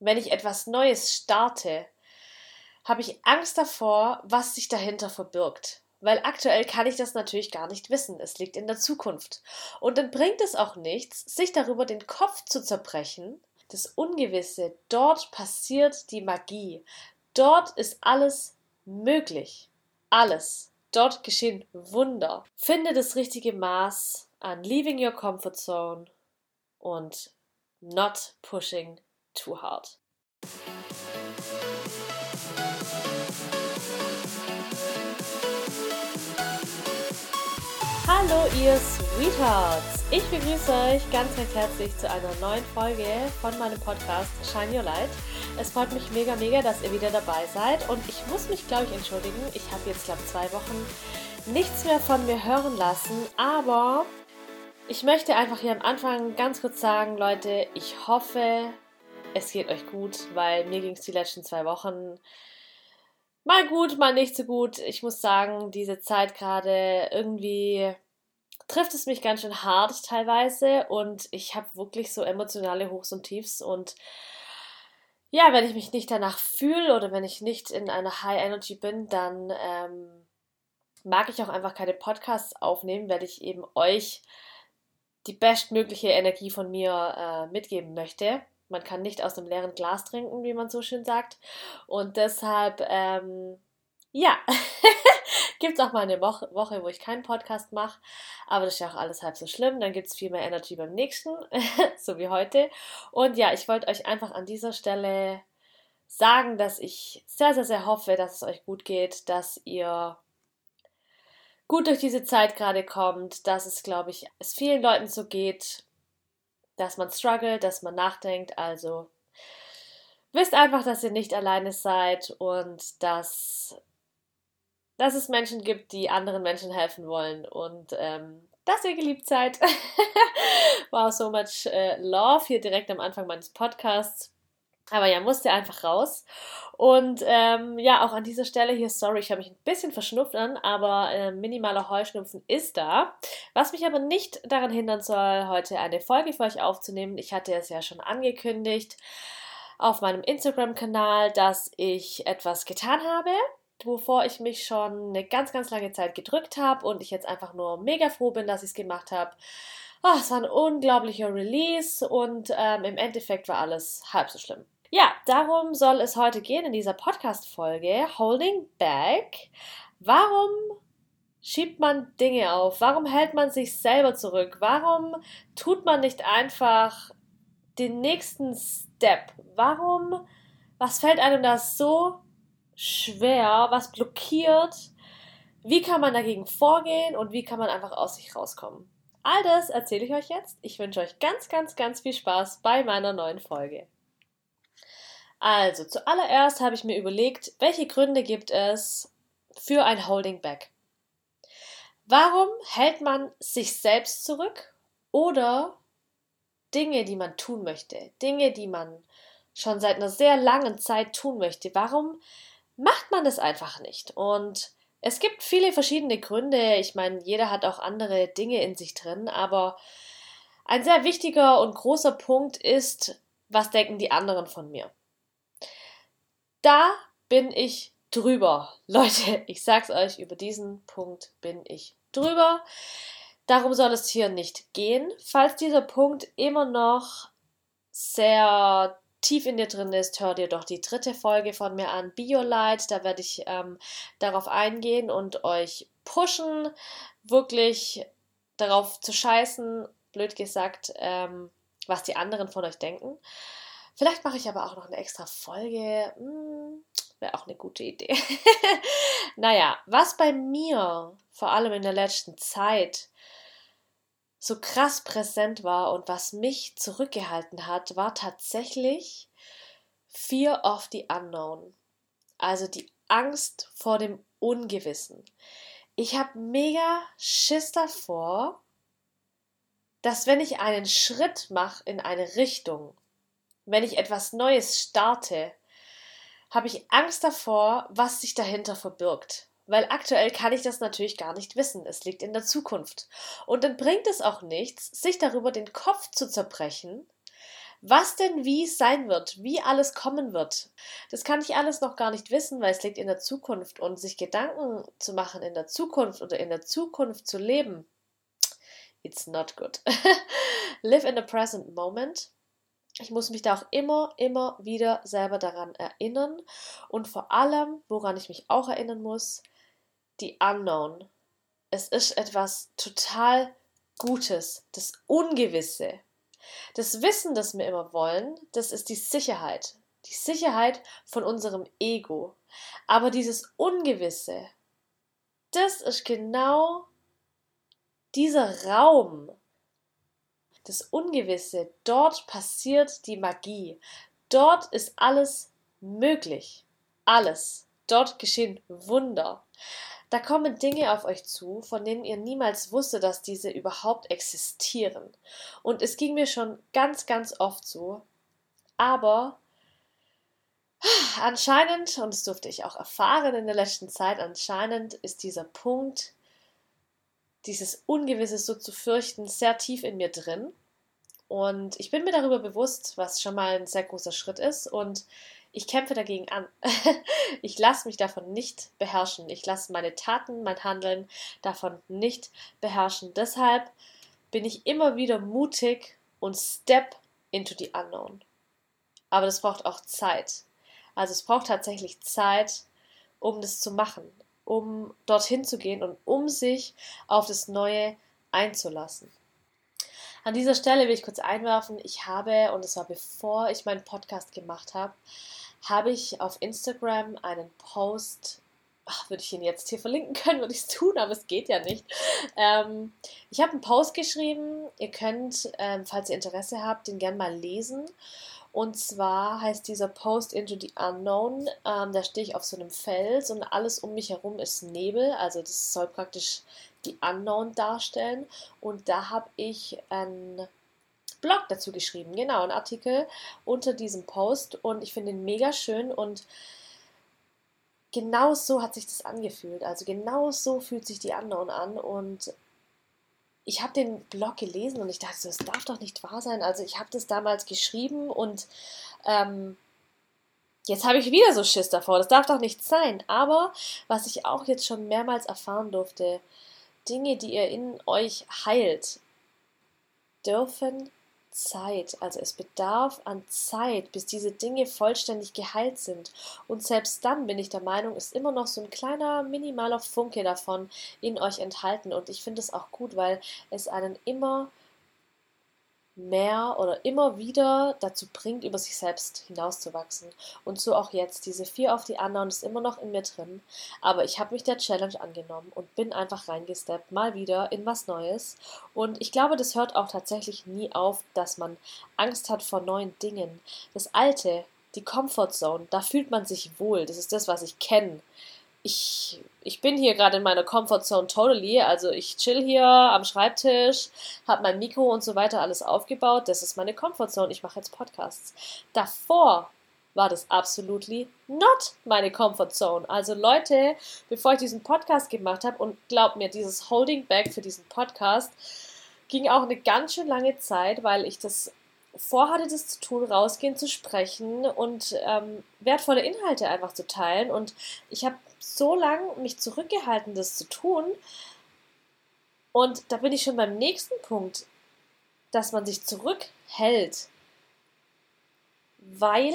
wenn ich etwas Neues starte, habe ich Angst davor, was sich dahinter verbirgt. Weil aktuell kann ich das natürlich gar nicht wissen. Es liegt in der Zukunft. Und dann bringt es auch nichts, sich darüber den Kopf zu zerbrechen. Das Ungewisse, dort passiert die Magie. Dort ist alles möglich. Alles. Dort geschehen Wunder. Finde das richtige Maß an leaving your comfort zone und not pushing too hard. Hallo ihr Sweethearts! Ich begrüße euch ganz recht herzlich zu einer neuen Folge von meinem Podcast Shine Your Light. Es freut mich mega, mega, dass ihr wieder dabei seid und ich muss mich, glaube ich, entschuldigen. Ich habe jetzt, glaube ich, zwei Wochen nichts mehr von mir hören lassen, aber ich möchte einfach hier am Anfang ganz kurz sagen, Leute, ich hoffe, es geht euch gut, weil mir ging es die letzten zwei Wochen mal gut, mal nicht so gut. Ich muss sagen, diese Zeit gerade irgendwie trifft es mich ganz schön hart teilweise und ich habe wirklich so emotionale Hochs und Tiefs und ja, wenn ich mich nicht danach fühle oder wenn ich nicht in einer High Energy bin, dann ähm, mag ich auch einfach keine Podcasts aufnehmen, weil ich eben euch die bestmögliche Energie von mir äh, mitgeben möchte. Man kann nicht aus einem leeren Glas trinken, wie man so schön sagt. Und deshalb, ähm, ja, gibt es auch mal eine Woche, wo ich keinen Podcast mache. Aber das ist ja auch alles halb so schlimm. Dann gibt es viel mehr Energy beim nächsten, so wie heute. Und ja, ich wollte euch einfach an dieser Stelle sagen, dass ich sehr, sehr, sehr hoffe, dass es euch gut geht, dass ihr gut durch diese Zeit gerade kommt, dass es, glaube ich, es vielen Leuten so geht, dass man struggelt, dass man nachdenkt. Also wisst einfach, dass ihr nicht alleine seid und dass, dass es Menschen gibt, die anderen Menschen helfen wollen und ähm, dass ihr geliebt seid. wow, so much uh, love hier direkt am Anfang meines Podcasts. Aber ja, musste einfach raus. Und ähm, ja, auch an dieser Stelle hier, sorry, ich habe mich ein bisschen verschnupft an, aber äh, minimaler Heuschnupfen ist da. Was mich aber nicht daran hindern soll, heute eine Folge für euch aufzunehmen. Ich hatte es ja schon angekündigt auf meinem Instagram-Kanal, dass ich etwas getan habe, wovor ich mich schon eine ganz, ganz lange Zeit gedrückt habe und ich jetzt einfach nur mega froh bin, dass ich es gemacht habe. Oh, es war ein unglaublicher Release und ähm, im Endeffekt war alles halb so schlimm. Ja, darum soll es heute gehen in dieser Podcast-Folge Holding Back. Warum schiebt man Dinge auf? Warum hält man sich selber zurück? Warum tut man nicht einfach den nächsten Step? Warum, was fällt einem da so schwer? Was blockiert? Wie kann man dagegen vorgehen und wie kann man einfach aus sich rauskommen? All das erzähle ich euch jetzt. Ich wünsche euch ganz, ganz, ganz viel Spaß bei meiner neuen Folge. Also, zuallererst habe ich mir überlegt, welche Gründe gibt es für ein Holding Back? Warum hält man sich selbst zurück oder Dinge, die man tun möchte, Dinge, die man schon seit einer sehr langen Zeit tun möchte? Warum macht man das einfach nicht? Und es gibt viele verschiedene Gründe. Ich meine, jeder hat auch andere Dinge in sich drin, aber ein sehr wichtiger und großer Punkt ist, was denken die anderen von mir? Da bin ich drüber. Leute, ich sag's euch, über diesen Punkt bin ich drüber. Darum soll es hier nicht gehen. Falls dieser Punkt immer noch sehr tief in dir drin ist, hör dir doch die dritte Folge von mir an, BioLight. Da werde ich ähm, darauf eingehen und euch pushen, wirklich darauf zu scheißen, blöd gesagt, ähm, was die anderen von euch denken. Vielleicht mache ich aber auch noch eine extra Folge. Hm, Wäre auch eine gute Idee. naja, was bei mir vor allem in der letzten Zeit so krass präsent war und was mich zurückgehalten hat, war tatsächlich Fear of the Unknown. Also die Angst vor dem Ungewissen. Ich habe mega Schiss davor, dass wenn ich einen Schritt mache in eine Richtung, wenn ich etwas Neues starte, habe ich Angst davor, was sich dahinter verbirgt. Weil aktuell kann ich das natürlich gar nicht wissen. Es liegt in der Zukunft. Und dann bringt es auch nichts, sich darüber den Kopf zu zerbrechen, Was denn wie sein wird, wie alles kommen wird, das kann ich alles noch gar nicht wissen, weil es liegt in der Zukunft und sich Gedanken zu machen in der Zukunft oder in der Zukunft zu leben, it's not good. Live in the present moment. Ich muss mich da auch immer, immer wieder selber daran erinnern und vor allem, woran ich mich auch erinnern muss, die Unknown. Es ist etwas total Gutes, das Ungewisse. Das Wissen, das wir immer wollen, das ist die Sicherheit. Die Sicherheit von unserem Ego. Aber dieses Ungewisse, das ist genau dieser Raum, das Ungewisse, dort passiert die Magie. Dort ist alles möglich. Alles. Dort geschehen Wunder. Da kommen Dinge auf euch zu, von denen ihr niemals wusstet, dass diese überhaupt existieren. Und es ging mir schon ganz, ganz oft so. Aber anscheinend, und das durfte ich auch erfahren in der letzten Zeit, anscheinend ist dieser Punkt, dieses Ungewisse so zu fürchten, sehr tief in mir drin. Und ich bin mir darüber bewusst, was schon mal ein sehr großer Schritt ist. Und ich kämpfe dagegen an. ich lasse mich davon nicht beherrschen. Ich lasse meine Taten, mein Handeln davon nicht beherrschen. Deshalb bin ich immer wieder mutig und step into the unknown. Aber das braucht auch Zeit. Also es braucht tatsächlich Zeit, um das zu machen, um dorthin zu gehen und um sich auf das Neue einzulassen. An dieser Stelle will ich kurz einwerfen, ich habe, und es war bevor ich meinen Podcast gemacht habe, habe ich auf Instagram einen Post, ach, würde ich ihn jetzt hier verlinken können, würde ich es tun, aber es geht ja nicht. Ähm, ich habe einen Post geschrieben, ihr könnt, ähm, falls ihr Interesse habt, den gerne mal lesen. Und zwar heißt dieser Post Into the Unknown. Ähm, da stehe ich auf so einem Fels und alles um mich herum ist Nebel. Also das soll praktisch die Unknown darstellen. Und da habe ich einen Blog dazu geschrieben, genau, einen Artikel unter diesem Post. Und ich finde ihn mega schön und genau so hat sich das angefühlt. Also genau so fühlt sich die Unknown an. Und ich habe den Blog gelesen und ich dachte, das darf doch nicht wahr sein. Also ich habe das damals geschrieben und ähm, jetzt habe ich wieder so Schiss davor. Das darf doch nicht sein. Aber was ich auch jetzt schon mehrmals erfahren durfte, Dinge, die ihr in euch heilt, dürfen Zeit. Also es bedarf an Zeit, bis diese Dinge vollständig geheilt sind. Und selbst dann bin ich der Meinung, ist immer noch so ein kleiner, minimaler Funke davon in euch enthalten. Und ich finde es auch gut, weil es einen immer mehr oder immer wieder dazu bringt, über sich selbst hinauszuwachsen. Und so auch jetzt. Diese vier auf die anderen ist immer noch in mir drin. Aber ich habe mich der Challenge angenommen und bin einfach reingesteppt, mal wieder in was Neues. Und ich glaube, das hört auch tatsächlich nie auf, dass man Angst hat vor neuen Dingen. Das Alte, die Comfort Zone, da fühlt man sich wohl. Das ist das, was ich kenne ich, ich bin hier gerade in meiner Comfortzone totally. Also ich chill hier am Schreibtisch, habe mein Mikro und so weiter alles aufgebaut. Das ist meine Comfortzone. Ich mache jetzt Podcasts. Davor war das absolutely not meine Comfortzone. Also Leute, bevor ich diesen Podcast gemacht habe und glaubt mir, dieses Holding Back für diesen Podcast ging auch eine ganz schön lange Zeit, weil ich das vorhatte, das zu tun, rausgehen zu sprechen und ähm, wertvolle Inhalte einfach zu teilen. Und ich habe so lange mich zurückgehalten, das zu tun. Und da bin ich schon beim nächsten Punkt, dass man sich zurückhält, weil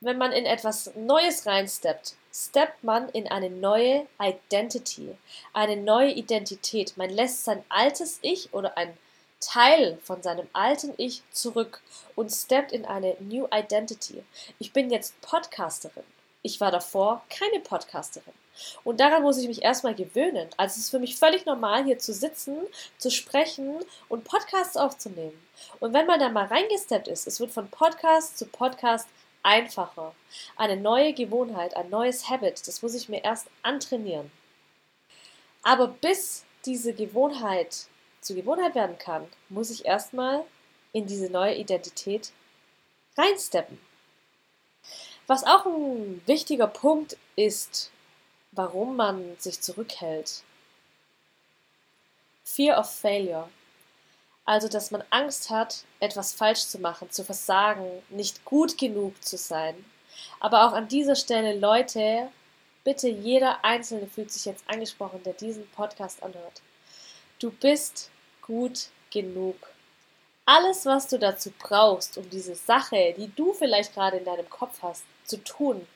wenn man in etwas Neues reinsteppt, steppt man in eine neue Identity, eine neue Identität. Man lässt sein altes Ich oder ein Teil von seinem alten Ich zurück und steppt in eine New Identity. Ich bin jetzt Podcasterin. Ich war davor keine Podcasterin. Und daran muss ich mich erstmal gewöhnen. Also es ist für mich völlig normal, hier zu sitzen, zu sprechen und Podcasts aufzunehmen. Und wenn man da mal reingesteppt ist, es wird von Podcast zu Podcast einfacher. Eine neue Gewohnheit, ein neues Habit, das muss ich mir erst antrainieren. Aber bis diese Gewohnheit zur Gewohnheit werden kann, muss ich erstmal in diese neue Identität reinsteppen. Was auch ein wichtiger Punkt ist, warum man sich zurückhält. Fear of Failure. Also, dass man Angst hat, etwas falsch zu machen, zu versagen, nicht gut genug zu sein. Aber auch an dieser Stelle, Leute, bitte jeder Einzelne fühlt sich jetzt angesprochen, der diesen Podcast anhört. Du bist gut genug. Alles, was du dazu brauchst, um diese Sache, die du vielleicht gerade in deinem Kopf hast, zu tun,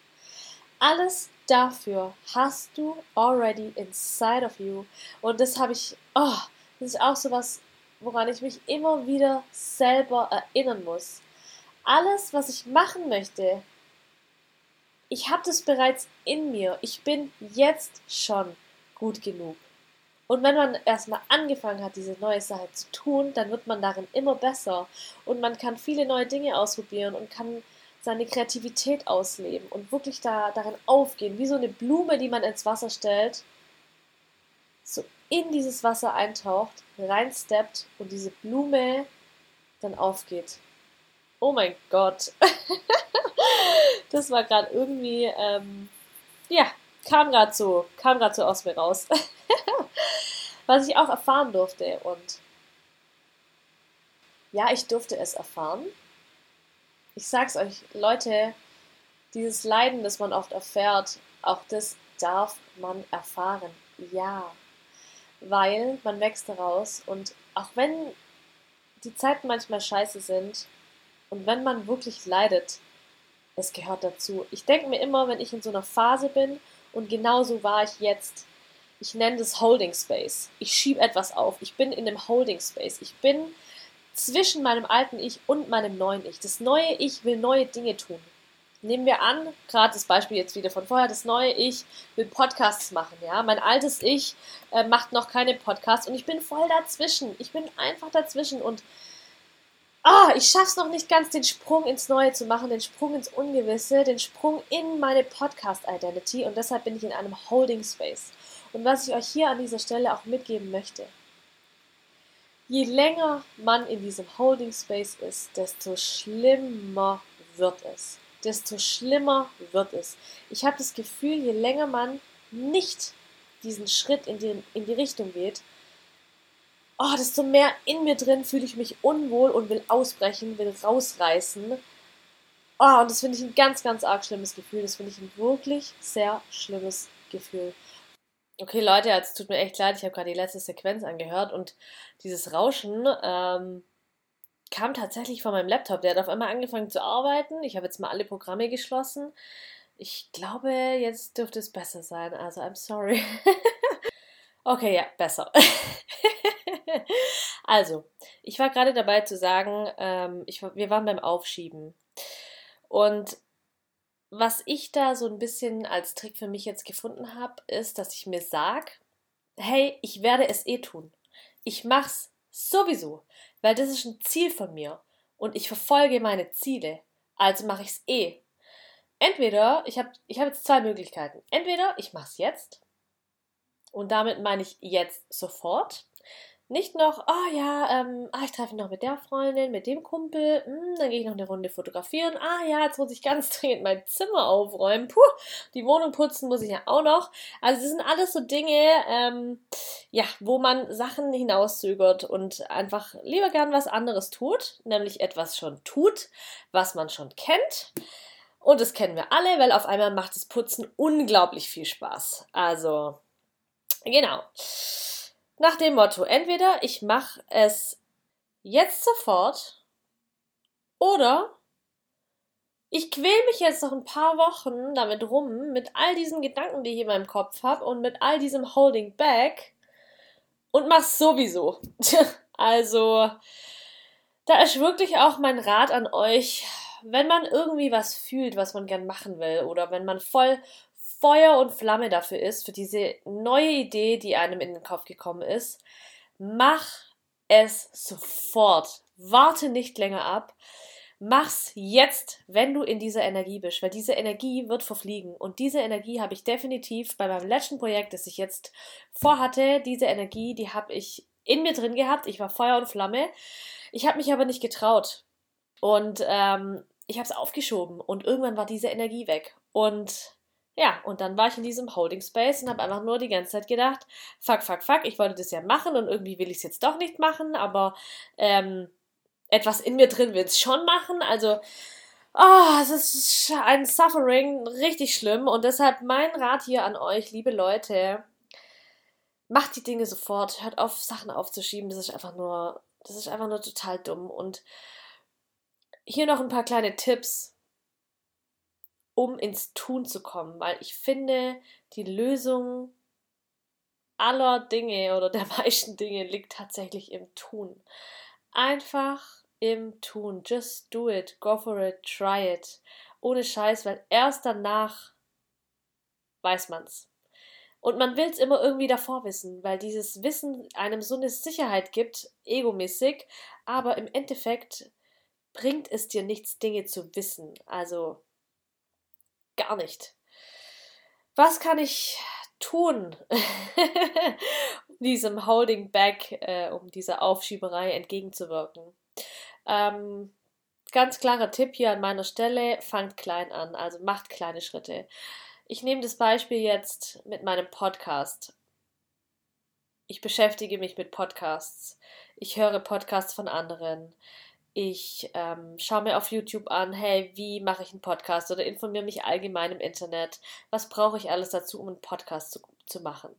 alles dafür hast du already inside of you. Und das habe ich, oh, das ist auch so was, woran ich mich immer wieder selber erinnern muss. Alles, was ich machen möchte, ich habe das bereits in mir. Ich bin jetzt schon gut genug. Und wenn man erstmal angefangen hat, diese neue Sache zu tun, dann wird man darin immer besser. Und man kann viele neue Dinge ausprobieren und kann seine Kreativität ausleben und wirklich da, darin aufgehen, wie so eine Blume, die man ins Wasser stellt, so in dieses Wasser eintaucht, reinsteppt und diese Blume dann aufgeht. Oh mein Gott. das war gerade irgendwie, ähm, ja, kam gerade so, kam gerade so aus mir raus. Was ich auch erfahren durfte und ja, ich durfte es erfahren ich sag's euch, Leute, dieses Leiden, das man oft erfährt, auch das darf man erfahren. Ja. Weil man wächst daraus und auch wenn die Zeiten manchmal scheiße sind und wenn man wirklich leidet, es gehört dazu. Ich denke mir immer, wenn ich in so einer Phase bin und genauso war ich jetzt, ich nenne das Holding Space. Ich schiebe etwas auf. Ich bin in einem Holding Space. Ich bin zwischen meinem alten Ich und meinem neuen Ich. Das neue Ich will neue Dinge tun. Nehmen wir an, gerade das Beispiel jetzt wieder von vorher, das neue Ich will Podcasts machen, ja. Mein altes Ich äh, macht noch keine Podcasts und ich bin voll dazwischen. Ich bin einfach dazwischen und ah, ich schaff's noch nicht ganz, den Sprung ins Neue zu machen, den Sprung ins Ungewisse, den Sprung in meine Podcast-Identity und deshalb bin ich in einem Holding Space. Und was ich euch hier an dieser Stelle auch mitgeben möchte, je länger man in diesem Holding Space ist, desto schlimmer wird es. Desto schlimmer wird es. Ich habe das Gefühl, je länger man nicht diesen Schritt in die, in die Richtung geht, oh, desto mehr in mir drin fühle ich mich unwohl und will ausbrechen, will rausreißen. Oh, und das finde ich ein ganz, ganz arg schlimmes Gefühl. Das finde ich ein wirklich sehr schlimmes Gefühl. Okay, Leute, es tut mir echt leid, ich habe gerade die letzte Sequenz angehört und dieses Rauschen ähm, kam tatsächlich von meinem Laptop. Der hat auf einmal angefangen zu arbeiten. Ich habe jetzt mal alle Programme geschlossen. Ich glaube, jetzt dürfte es besser sein. Also, I'm sorry. okay, ja, besser. also, ich war gerade dabei zu sagen, ähm, ich, wir waren beim Aufschieben. Und was ich da so ein bisschen als Trick für mich jetzt gefunden habe, ist, dass ich mir sage, hey, ich werde es eh tun. Ich mach's sowieso, weil das ist ein Ziel von mir und ich verfolge meine Ziele. Also mache ich's eh. Entweder, ich habe ich hab jetzt zwei Möglichkeiten. Entweder ich mach's jetzt und damit meine ich jetzt sofort nicht noch, oh ja, ähm, ah, ich treffe mich noch mit der Freundin, mit dem Kumpel, hm, dann gehe ich noch eine Runde fotografieren, ah ja, jetzt muss ich ganz dringend mein Zimmer aufräumen, puh, die Wohnung putzen muss ich ja auch noch. Also das sind alles so Dinge, ähm, ja, wo man Sachen hinauszögert und einfach lieber gern was anderes tut, nämlich etwas schon tut, was man schon kennt. Und das kennen wir alle, weil auf einmal macht das Putzen unglaublich viel Spaß. Also, genau. Nach dem Motto, entweder ich mache es jetzt sofort oder ich quäl mich jetzt noch ein paar Wochen damit rum, mit all diesen Gedanken, die ich in meinem Kopf habe und mit all diesem Holding Back und mach's sowieso. also, da ist wirklich auch mein Rat an euch, wenn man irgendwie was fühlt, was man gern machen will oder wenn man voll Feuer und Flamme dafür ist, für diese neue Idee, die einem in den Kopf gekommen ist, mach es sofort. Warte nicht länger ab. Mach's jetzt, wenn du in dieser Energie bist, weil diese Energie wird verfliegen. Und diese Energie habe ich definitiv bei meinem letzten Projekt, das ich jetzt vorhatte, diese Energie, die habe ich in mir drin gehabt. Ich war Feuer und Flamme. Ich habe mich aber nicht getraut. Und ähm, ich habe es aufgeschoben und irgendwann war diese Energie weg. Und Ja, und dann war ich in diesem Holding Space und habe einfach nur die ganze Zeit gedacht, fuck, fuck, fuck, ich wollte das ja machen und irgendwie will ich es jetzt doch nicht machen, aber ähm, etwas in mir drin will es schon machen. Also, oh, es ist ein Suffering, richtig schlimm. Und deshalb mein Rat hier an euch, liebe Leute, macht die Dinge sofort, hört auf, Sachen aufzuschieben. Das ist einfach nur, das ist einfach nur total dumm. Und hier noch ein paar kleine Tipps, um ins Tun zu kommen, weil ich finde, die Lösung aller Dinge oder der meisten Dinge liegt tatsächlich im Tun. Einfach im Tun. Just do it, go for it, try it. Ohne Scheiß, weil erst danach weiß man's. Und man will es immer irgendwie davor wissen, weil dieses Wissen einem so eine Sicherheit gibt, egomäßig, aber im Endeffekt bringt es dir nichts, Dinge zu wissen. Also gar nicht. Was kann ich tun, um diesem Holding Back, äh, um dieser Aufschieberei entgegenzuwirken? Ähm, ganz klarer Tipp hier an meiner Stelle, fangt klein an, also macht kleine Schritte. Ich nehme das Beispiel jetzt mit meinem Podcast. Ich beschäftige mich mit Podcasts. Ich höre Podcasts von anderen. Ich ähm, schaue mir auf YouTube an, hey, wie mache ich einen Podcast oder informiere mich allgemein im Internet. Was brauche ich alles dazu, um einen Podcast zu, zu machen?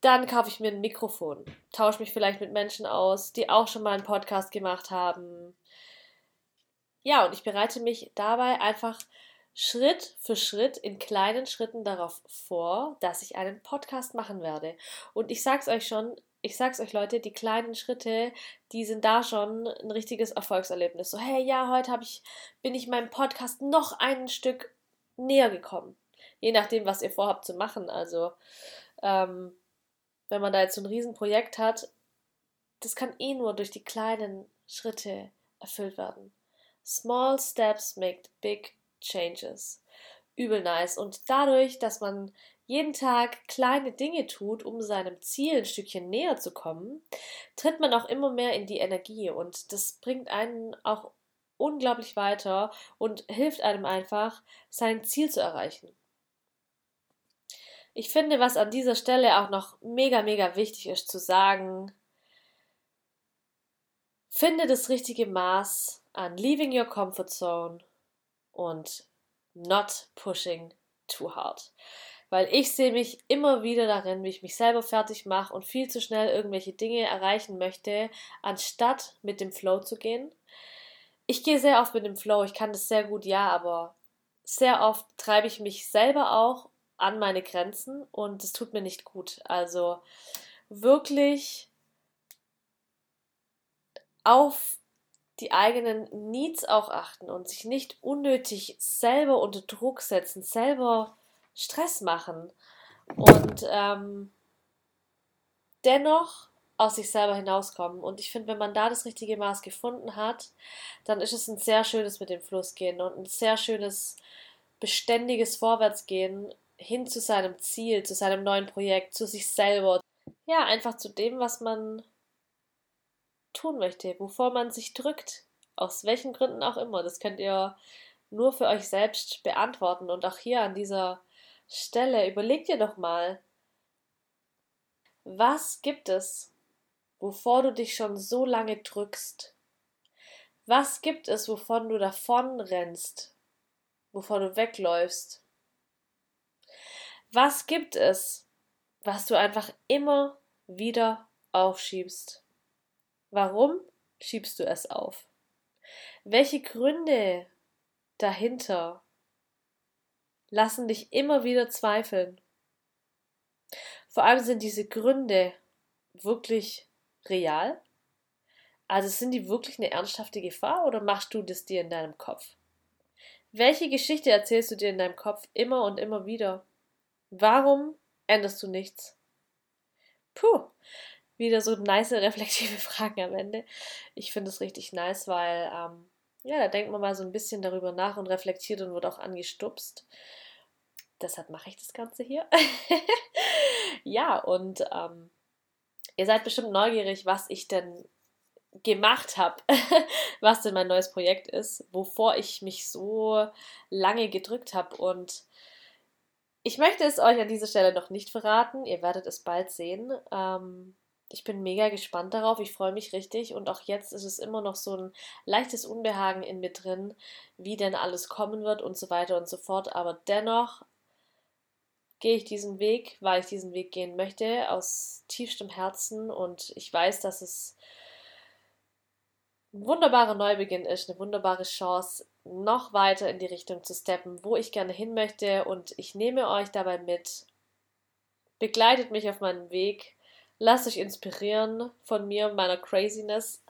Dann kaufe ich mir ein Mikrofon, tausche mich vielleicht mit Menschen aus, die auch schon mal einen Podcast gemacht haben. Ja, und ich bereite mich dabei einfach Schritt für Schritt in kleinen Schritten darauf vor, dass ich einen Podcast machen werde. Und ich sag's euch schon, ich sag's euch Leute, die kleinen Schritte, die sind da schon ein richtiges Erfolgserlebnis. So, hey, ja, heute habe ich, bin ich meinem Podcast noch ein Stück näher gekommen. Je nachdem, was ihr vorhabt zu machen. Also, ähm, wenn man da jetzt so ein Riesenprojekt hat, das kann eh nur durch die kleinen Schritte erfüllt werden. Small steps make big changes. Übel nice. Und dadurch, dass man jeden Tag kleine Dinge tut, um seinem Ziel ein Stückchen näher zu kommen, tritt man auch immer mehr in die Energie und das bringt einen auch unglaublich weiter und hilft einem einfach, sein Ziel zu erreichen. Ich finde, was an dieser Stelle auch noch mega, mega wichtig ist zu sagen, finde das richtige Maß an leaving your comfort zone und not pushing too hard weil ich sehe mich immer wieder darin, wie ich mich selber fertig mache und viel zu schnell irgendwelche Dinge erreichen möchte, anstatt mit dem Flow zu gehen. Ich gehe sehr oft mit dem Flow, ich kann das sehr gut, ja, aber sehr oft treibe ich mich selber auch an meine Grenzen und es tut mir nicht gut. Also wirklich auf die eigenen Needs auch achten und sich nicht unnötig selber unter Druck setzen, selber Stress machen und ähm, dennoch aus sich selber hinauskommen. Und ich finde, wenn man da das richtige Maß gefunden hat, dann ist es ein sehr schönes mit dem Fluss gehen und ein sehr schönes, beständiges Vorwärtsgehen hin zu seinem Ziel, zu seinem neuen Projekt, zu sich selber. Ja, einfach zu dem, was man tun möchte, wovor man sich drückt. Aus welchen Gründen auch immer. Das könnt ihr nur für euch selbst beantworten. Und auch hier an dieser Stelle, überleg dir doch mal, was gibt es, wovor du dich schon so lange drückst? Was gibt es, wovon du davon rennst, wovon du wegläufst? Was gibt es, was du einfach immer wieder aufschiebst? Warum schiebst du es auf? Welche Gründe dahinter lassen dich immer wieder zweifeln. Vor allem sind diese Gründe wirklich real? Also sind die wirklich eine ernsthafte Gefahr oder machst du das dir in deinem Kopf? Welche Geschichte erzählst du dir in deinem Kopf immer und immer wieder? Warum änderst du nichts? Puh, wieder so nice reflektive Fragen am Ende. Ich finde es richtig nice, weil ähm, ja, da denkt man mal so ein bisschen darüber nach und reflektiert und wird auch angestupst deshalb mache ich das Ganze hier. ja, und ähm, ihr seid bestimmt neugierig, was ich denn gemacht habe, was denn mein neues Projekt ist, wovor ich mich so lange gedrückt habe. Und Ich möchte es euch an dieser Stelle noch nicht verraten. Ihr werdet es bald sehen. Ähm, ich bin mega gespannt darauf. Ich freue mich richtig. Und auch jetzt ist es immer noch so ein leichtes Unbehagen in mir drin, wie denn alles kommen wird und so weiter und so fort. Aber dennoch gehe ich diesen Weg, weil ich diesen Weg gehen möchte, aus tiefstem Herzen. Und ich weiß, dass es ein wunderbarer Neubeginn ist, eine wunderbare Chance, noch weiter in die Richtung zu steppen, wo ich gerne hin möchte. Und ich nehme euch dabei mit. Begleitet mich auf meinem Weg. Lasst euch inspirieren von mir und meiner Craziness.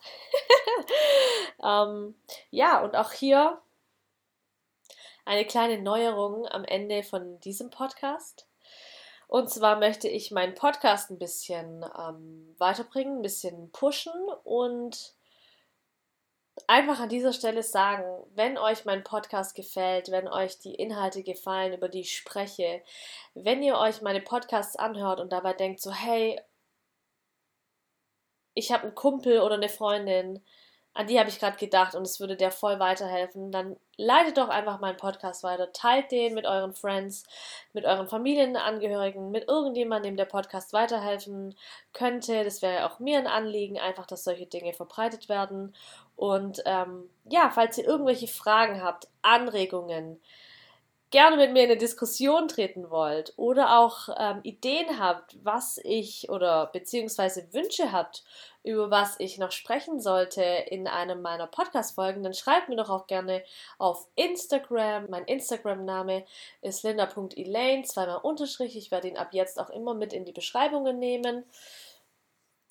ähm, ja, und auch hier eine kleine Neuerung am Ende von diesem Podcast. Und zwar möchte ich meinen Podcast ein bisschen ähm, weiterbringen, ein bisschen pushen und einfach an dieser Stelle sagen, wenn euch mein Podcast gefällt, wenn euch die Inhalte gefallen, über die ich spreche, wenn ihr euch meine Podcasts anhört und dabei denkt so, hey, ich habe einen Kumpel oder eine Freundin, an die habe ich gerade gedacht und es würde der voll weiterhelfen, dann leitet doch einfach meinen Podcast weiter, teilt den mit euren Friends, mit euren Familienangehörigen, mit irgendjemandem, dem der Podcast weiterhelfen könnte. Das wäre auch mir ein Anliegen, einfach, dass solche Dinge verbreitet werden. Und ähm, ja, falls ihr irgendwelche Fragen habt, Anregungen, gerne mit mir in eine Diskussion treten wollt oder auch ähm, Ideen habt, was ich oder beziehungsweise Wünsche habt, über was ich noch sprechen sollte in einem meiner Podcast-Folgen, dann schreibt mir doch auch gerne auf Instagram. Mein Instagram-Name ist linda.elaine, zweimal Unterstrich. Ich werde ihn ab jetzt auch immer mit in die Beschreibungen nehmen.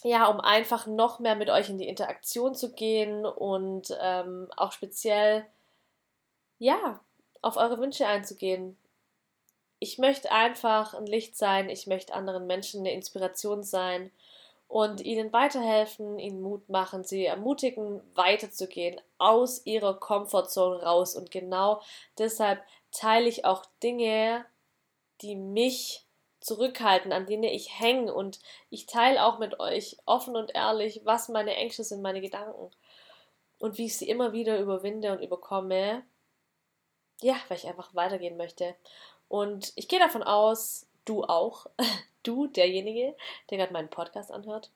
Ja, um einfach noch mehr mit euch in die Interaktion zu gehen und ähm, auch speziell, ja, auf eure Wünsche einzugehen. Ich möchte einfach ein Licht sein, ich möchte anderen Menschen eine Inspiration sein und ihnen weiterhelfen, ihnen Mut machen, sie ermutigen, weiterzugehen, aus ihrer Komfortzone raus. Und genau deshalb teile ich auch Dinge, die mich zurückhalten, an denen ich hänge. Und ich teile auch mit euch offen und ehrlich, was meine Ängste sind, meine Gedanken. Und wie ich sie immer wieder überwinde und überkomme, ja, weil ich einfach weitergehen möchte. Und ich gehe davon aus, du auch, du, derjenige, der gerade meinen Podcast anhört.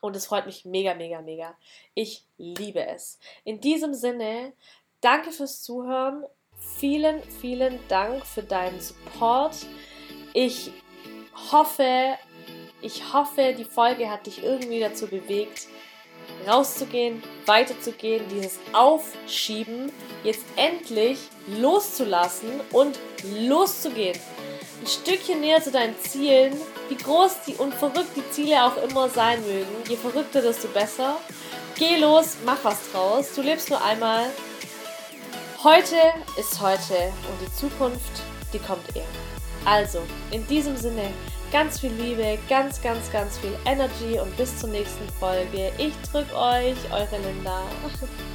Und es freut mich mega, mega, mega. Ich liebe es. In diesem Sinne, danke fürs Zuhören. Vielen, vielen Dank für deinen Support. Ich hoffe, ich hoffe, die Folge hat dich irgendwie dazu bewegt, rauszugehen, weiterzugehen, dieses Aufschieben jetzt endlich loszulassen und loszugehen. Ein Stückchen näher zu deinen Zielen, wie groß die und verrückt die Ziele auch immer sein mögen. Je verrückter, desto besser. Geh los, mach was draus. Du lebst nur einmal. Heute ist heute und die Zukunft, die kommt eh. Also, in diesem Sinne, ganz viel Liebe, ganz, ganz, ganz viel Energy und bis zur nächsten Folge. Ich drück euch, eure Linda.